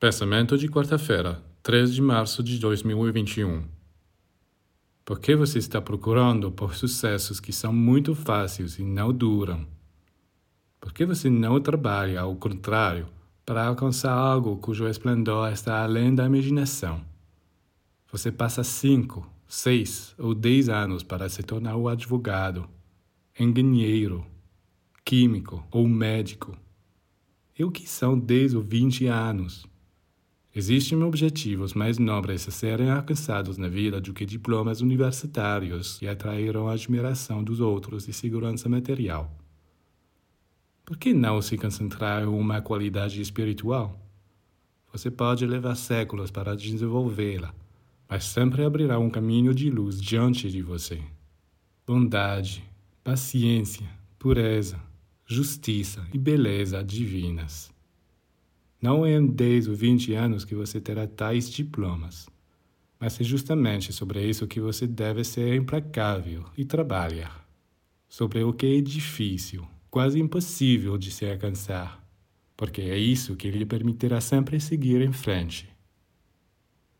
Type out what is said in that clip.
Pensamento de quarta-feira, 3 de março de 2021. Por que você está procurando por sucessos que são muito fáceis e não duram? Por que você não trabalha, ao contrário, para alcançar algo cujo esplendor está além da imaginação? Você passa cinco, seis ou dez anos para se tornar o advogado, engenheiro, químico ou médico. E o que são dez ou vinte anos? Existem objetivos mais nobres a serem alcançados na vida do que diplomas universitários e atraíram a admiração dos outros e segurança material. Por que não se concentrar em uma qualidade espiritual? Você pode levar séculos para desenvolvê-la, mas sempre abrirá um caminho de luz diante de você. Bondade, paciência, pureza, justiça e beleza divinas. Não é em 10 ou 20 anos que você terá tais diplomas, mas é justamente sobre isso que você deve ser implacável e trabalhar. Sobre o que é difícil, quase impossível de se alcançar, porque é isso que lhe permitirá sempre seguir em frente.